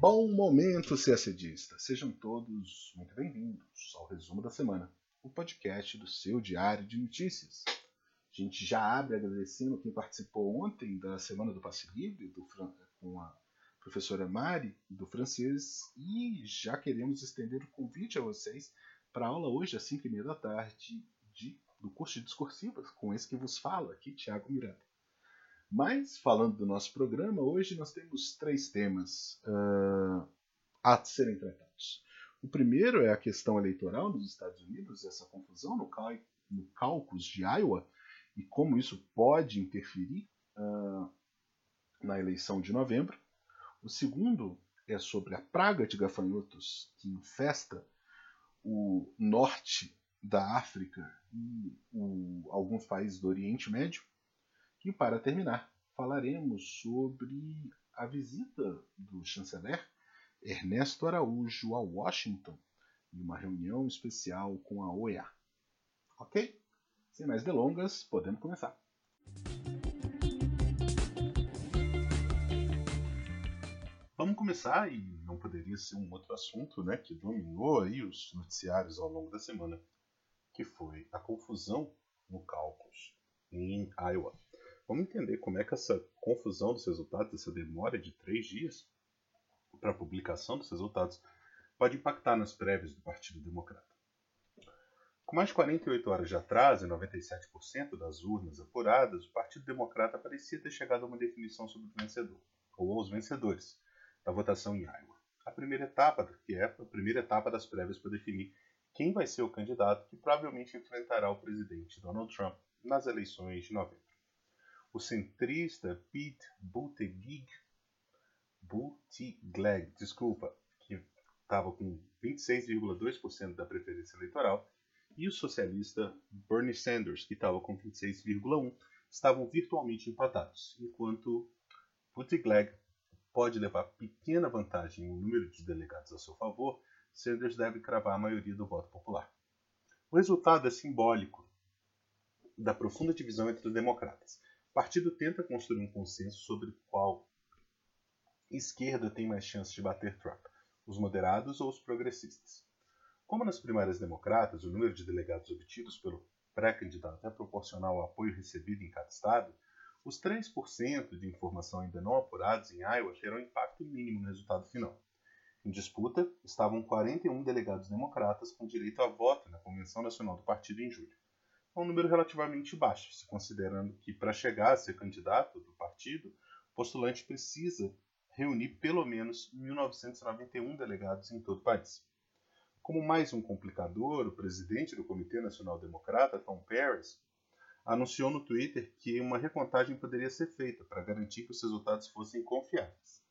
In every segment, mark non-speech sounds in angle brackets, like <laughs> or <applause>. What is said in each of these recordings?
Bom momento, CACDista! Sejam todos muito bem-vindos ao Resumo da Semana, o podcast do seu diário de notícias. A gente já abre agradecendo quem participou ontem da Semana do Passe Livre do, com a professora Mari, do francês, e já queremos estender o convite a vocês para a aula hoje às 5h30 da tarde de, do curso de discursivas, com esse que vos fala aqui, Tiago Miranda. Mas, falando do nosso programa, hoje nós temos três temas uh, a serem tratados. O primeiro é a questão eleitoral nos Estados Unidos, essa confusão no, cal no caucus de Iowa e como isso pode interferir uh, na eleição de novembro. O segundo é sobre a praga de gafanhotos que infesta o norte da África e o, alguns países do Oriente Médio. E para terminar, falaremos sobre a visita do chanceler Ernesto Araújo a Washington e uma reunião especial com a OEA. Ok? Sem mais delongas, podemos começar. Vamos começar, e não poderia ser um outro assunto né, que dominou aí os noticiários ao longo da semana, que foi a confusão no caucus em Iowa. Vamos entender como é que essa confusão dos resultados, essa demora de três dias para a publicação dos resultados, pode impactar nas prévias do Partido Democrata. Com mais de 48 horas de atraso e 97% das urnas apuradas, o Partido Democrata parecia ter chegado a uma definição sobre o vencedor, ou aos vencedores, da votação em Iowa. A primeira etapa, que é a primeira etapa das prévias para definir quem vai ser o candidato que provavelmente enfrentará o presidente Donald Trump nas eleições de novembro o centrista Pete Buttigieg, Buttigieg, desculpa, que estava com 26,2% da preferência eleitoral, e o socialista Bernie Sanders, que estava com 26,1%, estavam virtualmente empatados, enquanto Buttigieg pode levar pequena vantagem em um número de delegados a seu favor, Sanders deve cravar a maioria do voto popular. O resultado é simbólico da profunda divisão entre os democratas partido tenta construir um consenso sobre qual esquerda tem mais chance de bater Trump, os moderados ou os progressistas. Como nas primárias democratas, o número de delegados obtidos pelo pré-candidato é proporcional ao apoio recebido em cada estado, os 3% de informação ainda não apurados em Iowa terão impacto mínimo no resultado final. Em disputa estavam 41 delegados democratas com direito a voto na Convenção Nacional do Partido em julho é um número relativamente baixo, se considerando que para chegar a ser candidato do partido, o postulante precisa reunir pelo menos 1.991 delegados em todo o país. Como mais um complicador, o presidente do Comitê Nacional Democrata, Tom Paris, anunciou no Twitter que uma recontagem poderia ser feita para garantir que os resultados fossem confiáveis.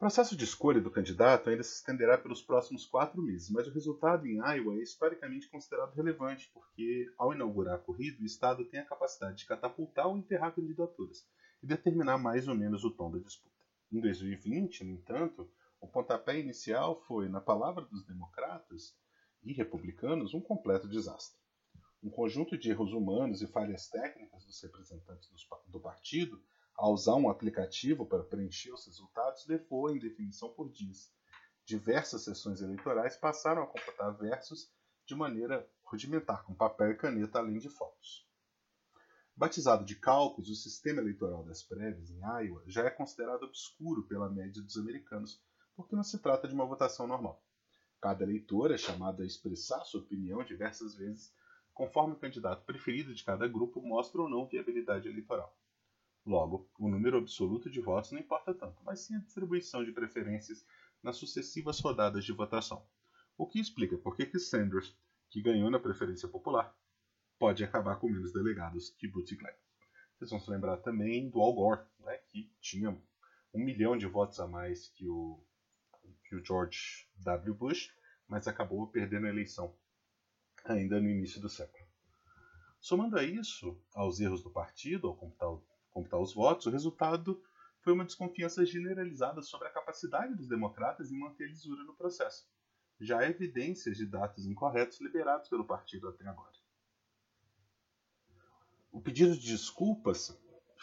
O processo de escolha do candidato ainda se estenderá pelos próximos quatro meses, mas o resultado em Iowa é historicamente considerado relevante, porque, ao inaugurar a corrida, o Estado tem a capacidade de catapultar ou enterrar candidaturas e determinar mais ou menos o tom da disputa. Em 2020, no entanto, o pontapé inicial foi, na palavra dos democratas e republicanos, um completo desastre. Um conjunto de erros humanos e falhas técnicas dos representantes do partido a usar um aplicativo para preencher os resultados levou à indefinição por dias. Diversas sessões eleitorais passaram a computar versos de maneira rudimentar, com papel e caneta, além de fotos. Batizado de cálculos, o sistema eleitoral das prévias em Iowa já é considerado obscuro pela média dos americanos, porque não se trata de uma votação normal. Cada eleitor é chamado a expressar sua opinião diversas vezes, conforme o candidato preferido de cada grupo mostra ou não viabilidade eleitoral. Logo, o número absoluto de votos não importa tanto, mas sim a distribuição de preferências nas sucessivas rodadas de votação. O que explica por que Sanders, que ganhou na preferência popular, pode acabar com menos delegados que Buttigieg. Vocês vão se lembrar também do Al Gore, né, que tinha um milhão de votos a mais que o, que o George W. Bush, mas acabou perdendo a eleição ainda no início do século. Somando a isso aos erros do partido ao computar computar os votos, o resultado foi uma desconfiança generalizada sobre a capacidade dos democratas em manter a lisura no processo. Já há evidências de dados incorretos liberados pelo partido até agora. O pedido de desculpas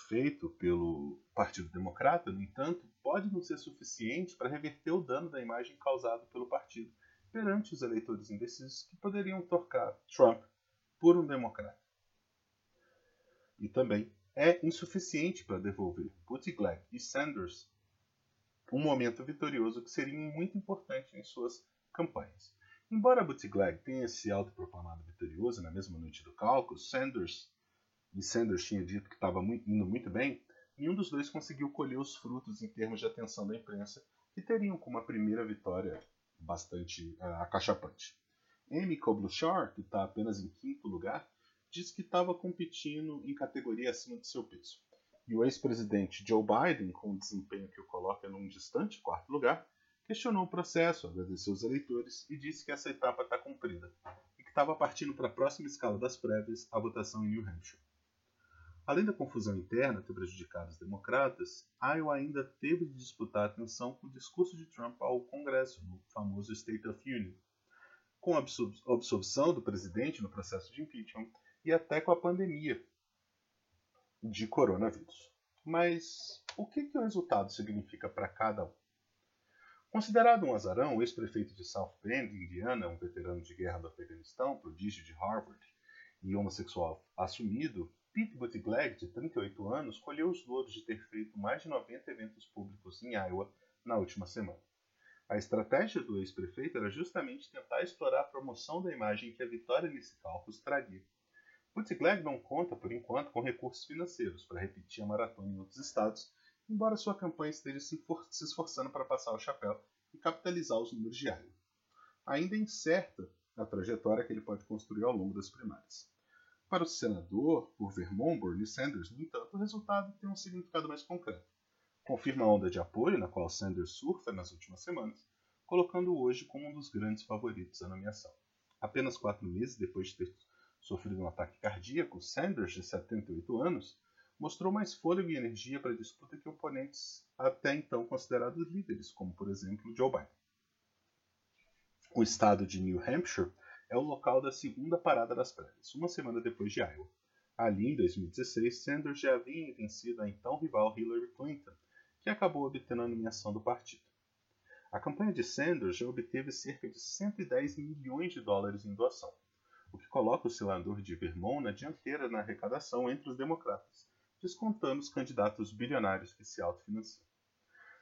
feito pelo Partido Democrata, no entanto, pode não ser suficiente para reverter o dano da imagem causado pelo partido perante os eleitores indecisos que poderiam trocar Trump por um democrata. E também é insuficiente para devolver Buttigieg e Sanders um momento vitorioso que seria muito importante em suas campanhas. Embora Buttigieg tenha se autoproclamado vitorioso na mesma noite do cálculo, Sanders e Sanders tinha dito que estava indo muito bem, nenhum dos dois conseguiu colher os frutos em termos de atenção da imprensa, que teriam como a primeira vitória bastante uh, acachapante. Amy Klobuchar, que está apenas em quinto lugar, disse que estava competindo em categoria acima de seu peso. E o ex-presidente Joe Biden, com um desempenho que o coloca num distante quarto lugar, questionou o processo, agradeceu os eleitores e disse que essa etapa está cumprida e que estava partindo para a próxima escala das prévias, a votação em New Hampshire. Além da confusão interna ter prejudicado os democratas, Iowa ainda teve de disputar atenção com o discurso de Trump ao Congresso, no famoso State of Union, com a absolvição do presidente no processo de impeachment e até com a pandemia de coronavírus. Mas o que, que o resultado significa para cada um? Considerado um azarão, o ex-prefeito de South Bend, Indiana, um veterano de guerra do Afeganistão, prodígio de Harvard e homossexual assumido, Pete Buttigieg, de 38 anos, colheu os louros de ter feito mais de 90 eventos públicos em Iowa na última semana. A estratégia do ex-prefeito era justamente tentar explorar a promoção da imagem que a vitória nesse cálculo traria. Buttigieg não conta, por enquanto, com recursos financeiros para repetir a maratona em outros estados, embora sua campanha esteja se esforçando para passar o chapéu e capitalizar os números Iowa. Ainda é incerta a trajetória que ele pode construir ao longo das primárias. Para o senador, por Vermont, Bernie Sanders, no entanto, o resultado tem um significado mais concreto. Confirma a onda de apoio na qual Sanders surfa nas últimas semanas, colocando-o hoje como um dos grandes favoritos à nomeação. Apenas quatro meses depois de ter sofrido um ataque cardíaco, Sanders, de 78 anos, mostrou mais fôlego e energia para a disputa que oponentes até então considerados líderes, como por exemplo Joe Biden. O estado de New Hampshire é o local da segunda parada das prévias, uma semana depois de Iowa. Ali, em 2016, Sanders já havia vencido a então rival Hillary Clinton, que acabou obtendo a nomeação do partido. A campanha de Sanders já obteve cerca de 110 milhões de dólares em doação, o que coloca o senador de Vermont na dianteira na arrecadação entre os democratas, descontando os candidatos bilionários que se autofinanciam.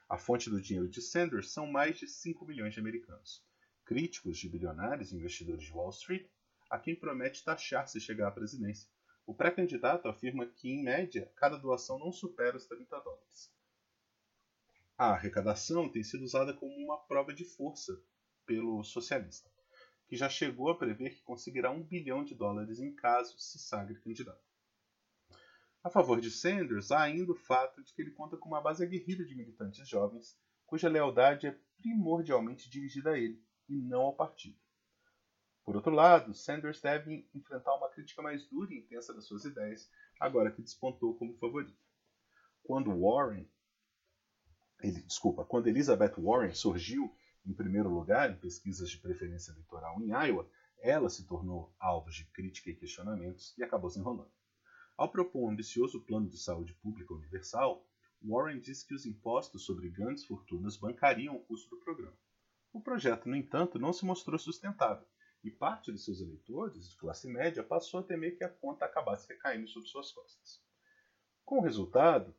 A fonte do dinheiro de Sanders são mais de 5 milhões de americanos, críticos de bilionários e investidores de Wall Street, a quem promete taxar se chegar à presidência. O pré-candidato afirma que, em média, cada doação não supera os 30 dólares. A arrecadação tem sido usada como uma prova de força pelo socialista, que já chegou a prever que conseguirá um bilhão de dólares em caso se sagre candidato. A favor de Sanders, há ainda o fato de que ele conta com uma base aguerrida de militantes jovens, cuja lealdade é primordialmente dirigida a ele, e não ao partido. Por outro lado, Sanders deve enfrentar uma crítica mais dura e intensa das suas ideias, agora que despontou como favorito. Quando Warren, ele, desculpa, quando Elizabeth Warren surgiu em primeiro lugar em pesquisas de preferência eleitoral em Iowa, ela se tornou alvo de crítica e questionamentos e acabou se enrolando. Ao propor um ambicioso plano de saúde pública universal, Warren disse que os impostos sobre grandes fortunas bancariam o custo do programa. O projeto, no entanto, não se mostrou sustentável, e parte de seus eleitores, de classe média, passou a temer que a conta acabasse recaindo sobre suas costas. Com o resultado,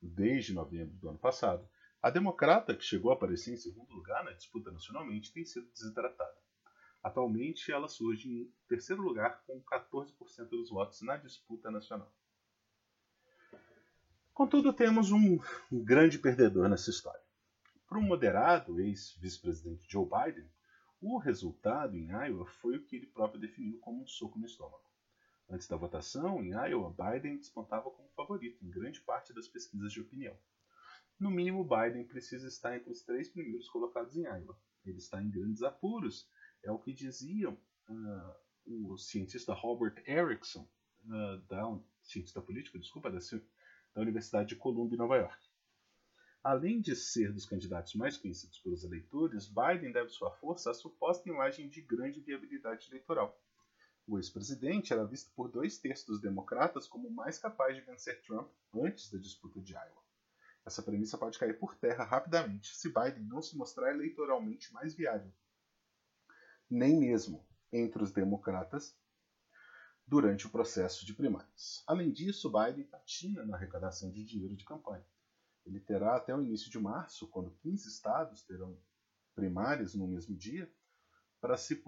desde novembro do ano passado, a democrata, que chegou a aparecer em segundo lugar na disputa nacionalmente, tem sido desidratada. Atualmente, ela surge em terceiro lugar com 14% dos votos na disputa nacional. Contudo, temos um grande perdedor nessa história. Para o moderado ex-vice-presidente Joe Biden, o resultado em Iowa foi o que ele próprio definiu como um soco no estômago. Antes da votação, em Iowa, Biden despontava como favorito em grande parte das pesquisas de opinião. No mínimo, Biden precisa estar entre os três primeiros colocados em Iowa. Ele está em grandes apuros, é o que dizia uh, o cientista Robert Erickson, uh, da, cientista político, desculpa, da, da Universidade de Columbia, Nova York. Além de ser dos candidatos mais conhecidos pelos eleitores, Biden deve sua força à suposta imagem de grande viabilidade eleitoral. O ex-presidente era visto por dois terços dos democratas como mais capaz de vencer Trump antes da disputa de Iowa. Essa premissa pode cair por terra rapidamente se Biden não se mostrar eleitoralmente mais viável, nem mesmo entre os democratas durante o processo de primárias. Além disso, Biden patina na arrecadação de dinheiro de campanha. Ele terá até o início de março, quando 15 estados terão primárias no mesmo dia, para se,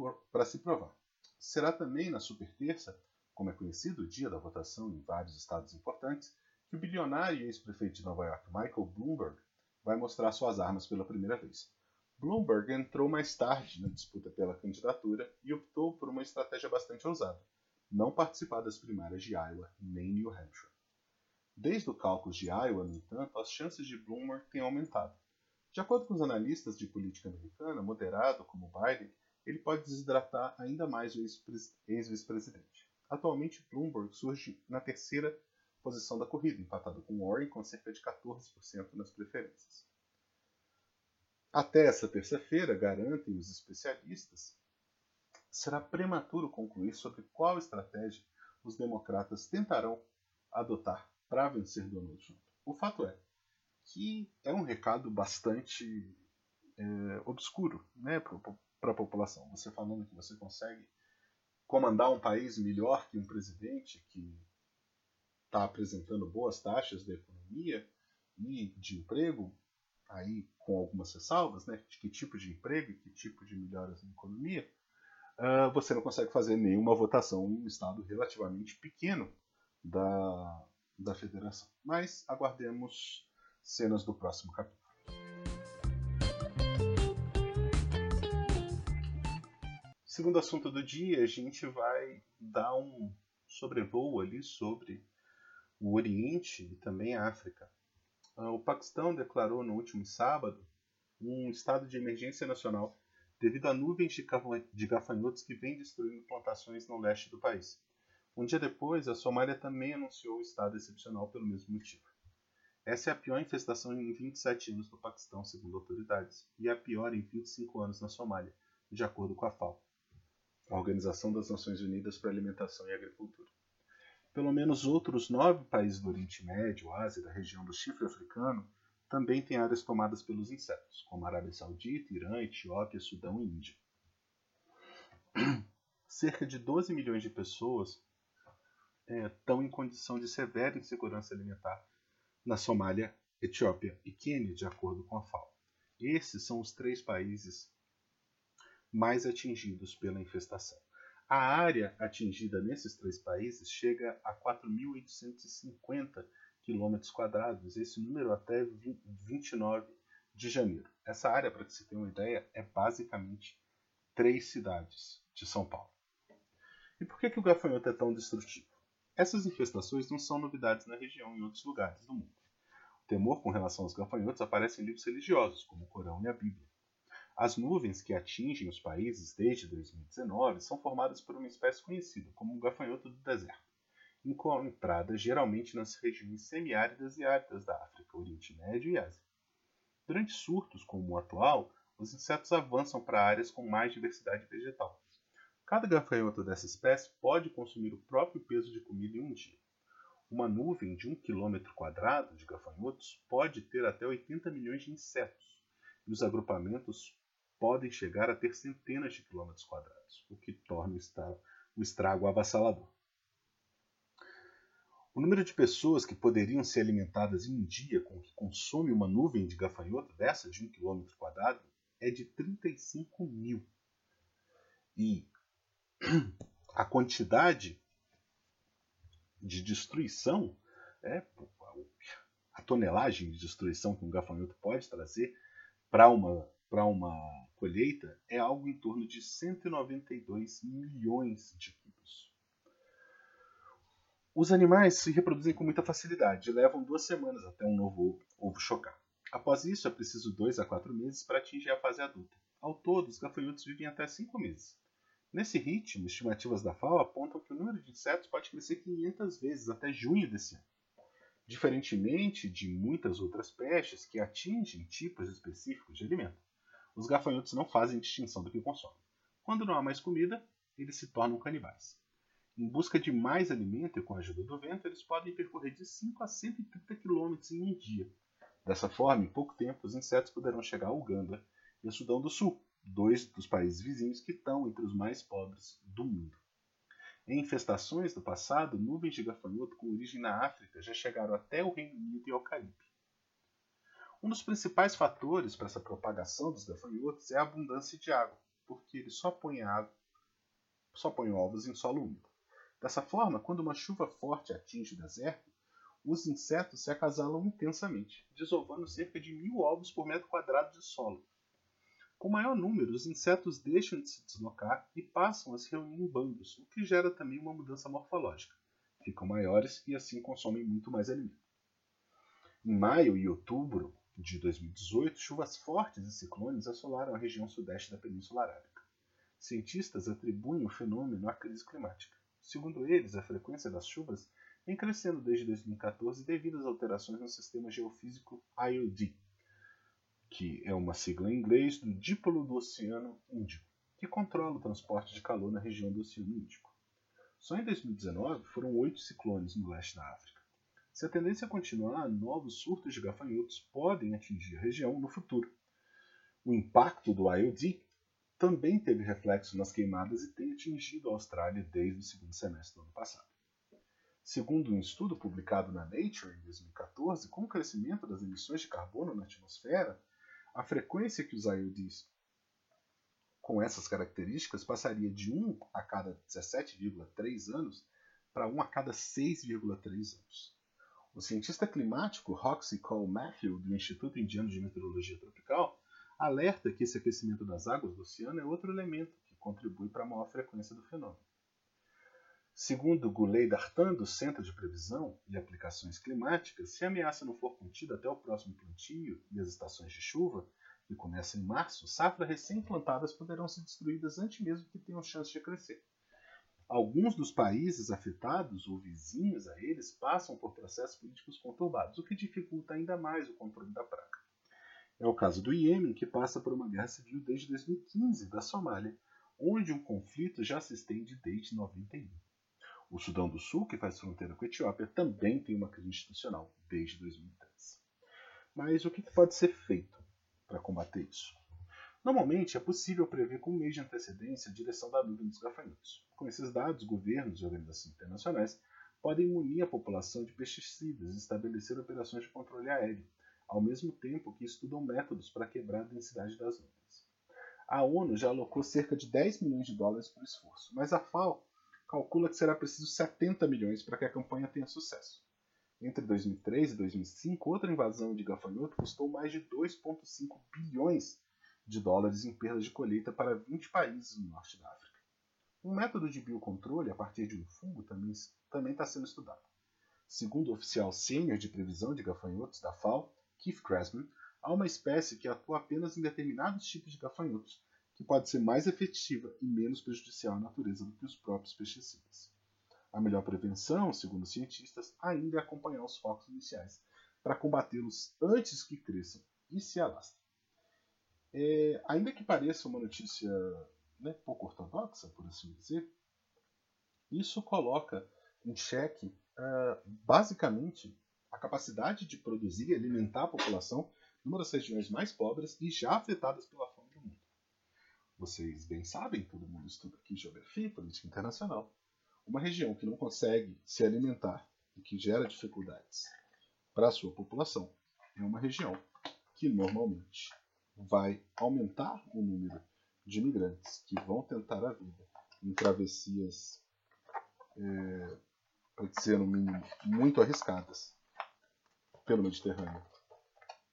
se provar. Será também na super terça, como é conhecido o dia da votação em vários estados importantes, que o bilionário e ex-prefeito de Nova York, Michael Bloomberg, vai mostrar suas armas pela primeira vez. Bloomberg entrou mais tarde na disputa pela candidatura e optou por uma estratégia bastante ousada: não participar das primárias de Iowa nem New Hampshire. Desde o cálculo de Iowa, no entanto, as chances de Bloomberg têm aumentado. De acordo com os analistas de política americana, moderado como Biden, ele pode desidratar ainda mais o ex-vice-presidente. Atualmente, Bloomberg surge na terceira posição da corrida, empatado com Warren com cerca de 14% nas preferências. Até essa terça-feira, garantem os especialistas, será prematuro concluir sobre qual estratégia os democratas tentarão adotar para vencer Donald Trump. O fato é que é um recado bastante é, obscuro né, para a população. Você falando que você consegue comandar um país melhor que um presidente que está apresentando boas taxas da economia e de emprego, aí com algumas ressalvas, né, de que tipo de emprego e que tipo de melhoras na economia, uh, você não consegue fazer nenhuma votação em um estado relativamente pequeno da, da federação. Mas aguardemos cenas do próximo capítulo. Segundo assunto do dia, a gente vai dar um sobrevoo ali sobre o Oriente e também a África. Ah, o Paquistão declarou no último sábado um estado de emergência nacional devido a nuvens de gafanhotos que vêm destruindo plantações no leste do país. Um dia depois, a Somália também anunciou o estado excepcional pelo mesmo motivo. Essa é a pior infestação em 27 anos no Paquistão, segundo autoridades, e a pior em 25 anos na Somália, de acordo com a FAO, a Organização das Nações Unidas para Alimentação e Agricultura. Pelo menos outros nove países do Oriente Médio, Ásia e da região do Chifre Africano também têm áreas tomadas pelos insetos, como Arábia Saudita, Irã, Etiópia, Sudão e Índia. <clears throat> Cerca de 12 milhões de pessoas é, estão em condição de severa insegurança alimentar na Somália, Etiópia e Quênia, de acordo com a FAO. Esses são os três países mais atingidos pela infestação. A área atingida nesses três países chega a 4.850 km quadrados, esse número até 29 de janeiro. Essa área, para que você tenha uma ideia, é basicamente três cidades de São Paulo. E por que, que o gafanhoto é tão destrutivo? Essas infestações não são novidades na região e em outros lugares do mundo. O temor com relação aos gafanhotos aparece em livros religiosos, como o Corão e a Bíblia. As nuvens que atingem os países desde 2019 são formadas por uma espécie conhecida como o gafanhoto do deserto, encontrada geralmente nas regiões semiáridas e áridas da África, Oriente Médio e Ásia. Durante surtos como o atual, os insetos avançam para áreas com mais diversidade vegetal. Cada gafanhoto dessa espécie pode consumir o próprio peso de comida em um dia. Uma nuvem de um quilômetro quadrado de gafanhotos pode ter até 80 milhões de insetos, e os agrupamentos podem chegar a ter centenas de quilômetros quadrados, o que torna o estrago avassalador. O número de pessoas que poderiam ser alimentadas em um dia com o que consome uma nuvem de gafanhoto dessa de um quilômetro quadrado é de 35 mil. E a quantidade de destruição, é, a tonelagem de destruição que um gafanhoto pode trazer para uma uma colheita é algo em torno de 192 milhões de quilos. Os animais se reproduzem com muita facilidade e levam duas semanas até um novo ovo chocar. Após isso, é preciso dois a quatro meses para atingir a fase adulta. Ao todo, os gafanhotos vivem até cinco meses. Nesse ritmo, estimativas da FAO apontam que o número de insetos pode crescer 500 vezes até junho desse ano. Diferentemente de muitas outras pestes que atingem tipos específicos de alimento. Os gafanhotos não fazem distinção do que consomem. Quando não há mais comida, eles se tornam canibais. Em busca de mais alimento e com a ajuda do vento, eles podem percorrer de 5 a 130 km em um dia. Dessa forma, em pouco tempo, os insetos poderão chegar a Uganda e a Sudão do Sul, dois dos países vizinhos que estão entre os mais pobres do mundo. Em infestações do passado, nuvens de gafanhoto com origem na África já chegaram até o Reino Unido e ao Caribe. Um dos principais fatores para essa propagação dos gafanhotos é a abundância de água, porque eles só põem, água, só põem ovos em solo úmido. Dessa forma, quando uma chuva forte atinge o deserto, os insetos se acasalam intensamente, desovando cerca de mil ovos por metro quadrado de solo. Com maior número, os insetos deixam de se deslocar e passam a se reunir em bandos, o que gera também uma mudança morfológica. Ficam maiores e assim consomem muito mais alimento. Em maio e outubro de 2018, chuvas fortes e ciclones assolaram a região sudeste da Península Arábica. Cientistas atribuem o fenômeno à crise climática. Segundo eles, a frequência das chuvas vem crescendo desde 2014 devido às alterações no sistema geofísico IOD, que é uma sigla em inglês do Dipolo do Oceano Índico, que controla o transporte de calor na região do Oceano Índico. Só em 2019 foram oito ciclones no leste da África. Se a tendência continuar, novos surtos de gafanhotos podem atingir a região no futuro. O impacto do IOD também teve reflexo nas queimadas e tem atingido a Austrália desde o segundo semestre do ano passado. Segundo um estudo publicado na Nature em 2014, com o crescimento das emissões de carbono na atmosfera, a frequência que os IODs com essas características passaria de 1 a cada 17,3 anos para 1 a cada 6,3 anos. O cientista climático Roxy Cole Matthew, do Instituto Indiano de Meteorologia Tropical, alerta que esse aquecimento das águas do oceano é outro elemento que contribui para a maior frequência do fenômeno. Segundo Goulet Dartan, do Centro de Previsão e Aplicações Climáticas, se a ameaça não for contida até o próximo plantio e as estações de chuva, que começam em março, safras recém-plantadas poderão ser destruídas antes mesmo que tenham chance de crescer. Alguns dos países afetados ou vizinhos a eles passam por processos políticos conturbados, o que dificulta ainda mais o controle da praga. É o caso do Iêmen, que passa por uma guerra civil desde 2015, da Somália, onde um conflito já se estende desde 91. O Sudão do Sul, que faz fronteira com a Etiópia, também tem uma crise institucional desde 2013. Mas o que pode ser feito para combater isso? Normalmente é possível prever com um mês de antecedência a direção da nuvem dos gafanhotos. Com esses dados, governos e organizações internacionais podem munir a população de pesticidas e estabelecer operações de controle aéreo, ao mesmo tempo que estudam métodos para quebrar a densidade das nuvens. A ONU já alocou cerca de 10 milhões de dólares para o esforço, mas a FAO calcula que será preciso 70 milhões para que a campanha tenha sucesso. Entre 2003 e 2005, outra invasão de gafanhoto custou mais de 2,5 bilhões de dólares em perdas de colheita para 20 países no norte da África. Um método de biocontrole a partir de um fungo também está sendo estudado. Segundo o oficial sênior de previsão de gafanhotos da FAO, Keith Cressman, há uma espécie que atua apenas em determinados tipos de gafanhotos, que pode ser mais efetiva e menos prejudicial à natureza do que os próprios pesticidas. A melhor prevenção, segundo os cientistas, ainda é acompanhar os focos iniciais, para combatê-los antes que cresçam e se alastrem. É, ainda que pareça uma notícia né, pouco ortodoxa, por assim dizer, isso coloca em xeque, uh, basicamente, a capacidade de produzir e alimentar a população numa das regiões mais pobres e já afetadas pela fome vocês bem sabem, todo mundo estuda aqui geografia e política internacional, uma região que não consegue se alimentar e que gera dificuldades para a sua população é uma região que normalmente vai aumentar o número de imigrantes que vão tentar a vida em travessias, é, para dizer no mínimo, muito arriscadas pelo Mediterrâneo.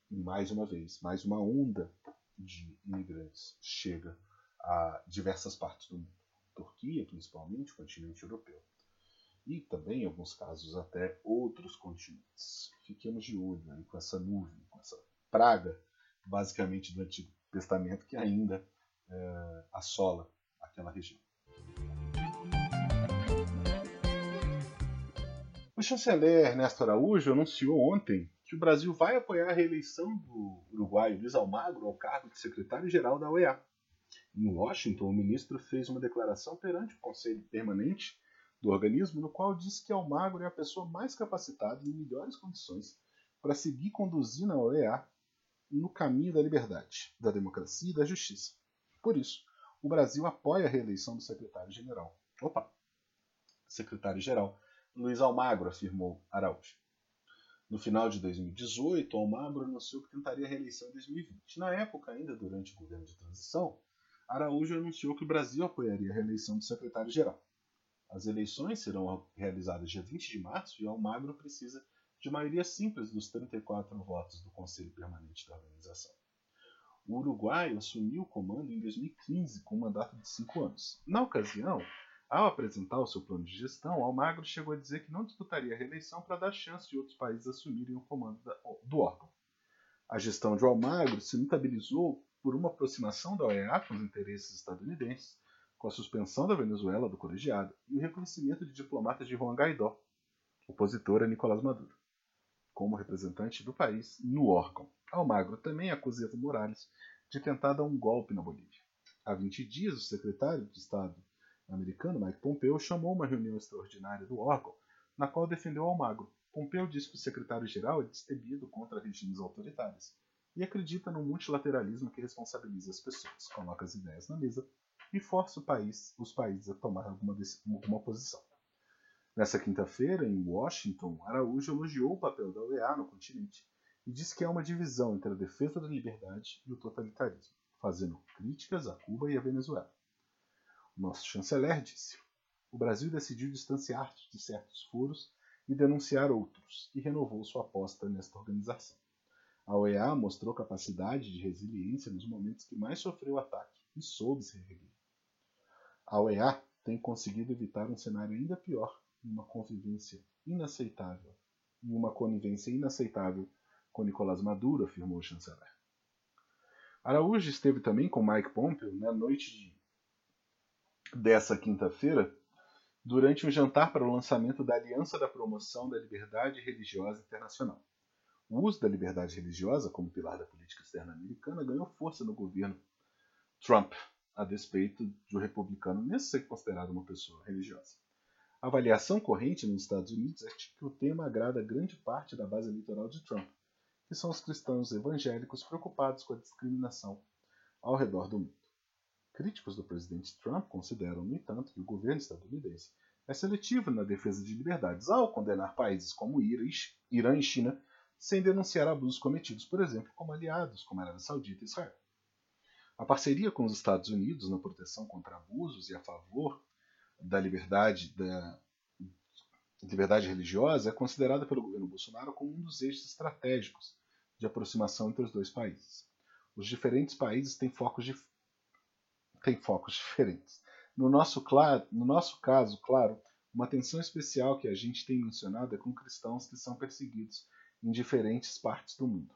E mais uma vez, mais uma onda de imigrantes chega a diversas partes do mundo. Turquia, principalmente, o continente europeu. E também, em alguns casos, até outros continentes. Fiquemos de olho aí com essa nuvem, com essa praga, basicamente do Antigo Testamento, que ainda é, assola aquela região. O chanceler Ernesto Araújo anunciou ontem que o Brasil vai apoiar a reeleição do uruguaio Luiz Almagro ao cargo de secretário-geral da OEA. Em Washington, o ministro fez uma declaração perante o Conselho Permanente do organismo, no qual disse que Almagro é a pessoa mais capacitada e em melhores condições para seguir conduzindo a OEA no caminho da liberdade, da democracia e da justiça. Por isso, o Brasil apoia a reeleição do secretário-geral. Opa! Secretário-geral Luiz Almagro, afirmou Araújo. No final de 2018, Almagro anunciou que tentaria a reeleição em 2020. Na época, ainda durante o governo de transição, Araújo anunciou que o Brasil apoiaria a reeleição do secretário-geral. As eleições serão realizadas dia 20 de março e Almagro precisa de maioria simples dos 34 votos do Conselho Permanente da organização. O Uruguai assumiu o comando em 2015 com um mandato de cinco anos. Na ocasião, ao apresentar o seu plano de gestão, Almagro chegou a dizer que não disputaria a reeleição para dar chance de outros países assumirem o comando do órgão. A gestão de Almagro se notabilizou por uma aproximação da OEA com os interesses estadunidenses, com a suspensão da Venezuela do colegiado e o reconhecimento de diplomatas de Juan Guaidó, opositor a Nicolás Maduro como representante do país no órgão. Almagro também acusa Evo Morales de tentar dar um golpe na Bolívia. Há 20 dias, o secretário de Estado americano, Mike Pompeo, chamou uma reunião extraordinária do órgão, na qual defendeu Almagro. Pompeo disse que o secretário-geral é destemido contra regimes autoritários e acredita no multilateralismo que responsabiliza as pessoas, coloca as ideias na mesa e força país, os países a tomar alguma, alguma posição. Nessa quinta-feira, em Washington, Araújo elogiou o papel da OEA no continente e disse que há uma divisão entre a defesa da liberdade e o totalitarismo, fazendo críticas a Cuba e a Venezuela. O nosso chanceler disse: o Brasil decidiu distanciar-se de certos furos e denunciar outros, e renovou sua aposta nesta organização. A OEA mostrou capacidade de resiliência nos momentos que mais sofreu ataque e soube se reerguer. A OEA tem conseguido evitar um cenário ainda pior uma convivência inaceitável e uma conivência inaceitável com Nicolás Maduro, afirmou o chanceler. Araújo esteve também com Mike Pompeo na noite de... dessa quinta-feira durante um jantar para o lançamento da Aliança da Promoção da Liberdade Religiosa Internacional. O uso da liberdade religiosa como pilar da política externa americana ganhou força no governo Trump, a despeito de o republicano nem ser considerado uma pessoa religiosa. A avaliação corrente nos Estados Unidos é que o tema agrada grande parte da base eleitoral de Trump, que são os cristãos evangélicos preocupados com a discriminação ao redor do mundo. Críticos do presidente Trump consideram, no entanto, que o governo estadunidense é seletivo na defesa de liberdades ao condenar países como Irã e China sem denunciar abusos cometidos, por exemplo, como aliados como a Arábia Saudita e Israel. A parceria com os Estados Unidos na proteção contra abusos e a favor da liberdade, da liberdade religiosa é considerada pelo governo Bolsonaro como um dos eixos estratégicos de aproximação entre os dois países. Os diferentes países têm focos, dif... têm focos <laughs> diferentes. No nosso, claro, no nosso caso, claro, uma atenção especial que a gente tem mencionado é com cristãos que são perseguidos em diferentes partes do mundo.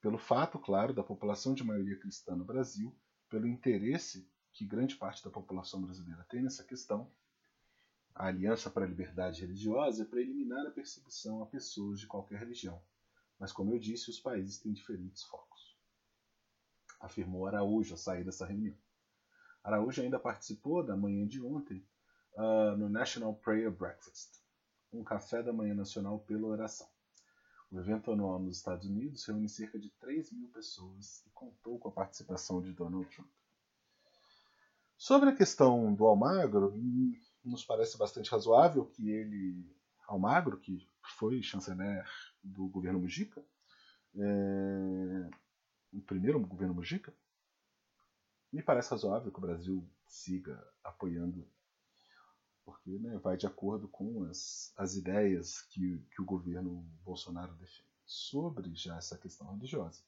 Pelo fato, claro, da população de maioria cristã no Brasil, pelo interesse que grande parte da população brasileira tem nessa questão, a Aliança para a Liberdade Religiosa é para eliminar a perseguição a pessoas de qualquer religião. Mas, como eu disse, os países têm diferentes focos. Afirmou Araújo ao sair dessa reunião. Araújo ainda participou da manhã de ontem uh, no National Prayer Breakfast, um café da manhã nacional pela oração. O evento anual nos Estados Unidos reúne cerca de 3 mil pessoas e contou com a participação de Donald Trump. Sobre a questão do Almagro, nos parece bastante razoável que ele, Almagro, que foi chanceler do governo Mujica, é, o primeiro governo Mujica, me parece razoável que o Brasil siga apoiando, porque né, vai de acordo com as, as ideias que, que o governo Bolsonaro defende. Sobre já essa questão religiosa,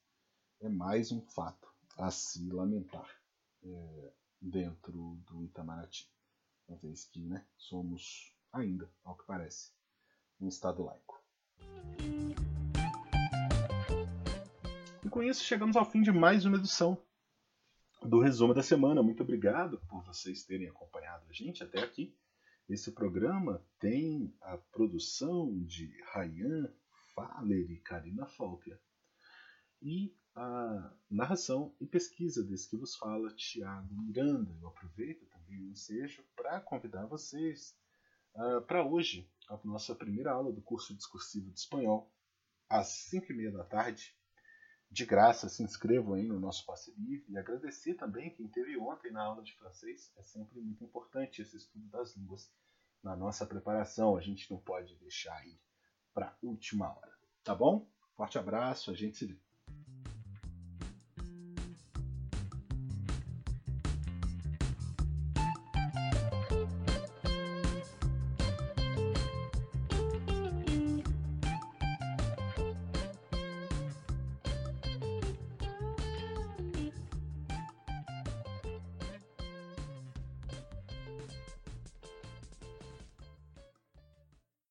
é mais um fato a se lamentar. É, dentro do Itamaraty, uma vez que né, somos ainda, ao que parece, um Estado laico. E com isso chegamos ao fim de mais uma edição do Resumo da Semana. Muito obrigado por vocês terem acompanhado a gente até aqui. Esse programa tem a produção de Ryan Faller e Karina Faulkner. E a narração e pesquisa desse que vos fala, Tiago Miranda. Eu aproveito também o ensejo para convidar vocês uh, para hoje, a nossa primeira aula do curso discursivo de espanhol, às 5 e meia da tarde. De graça, se inscrevam aí no nosso passe livre e agradecer também quem teve ontem na aula de francês. É sempre muito importante esse estudo das línguas na nossa preparação. A gente não pode deixar aí para última hora. Tá bom? Forte abraço, a gente se vê.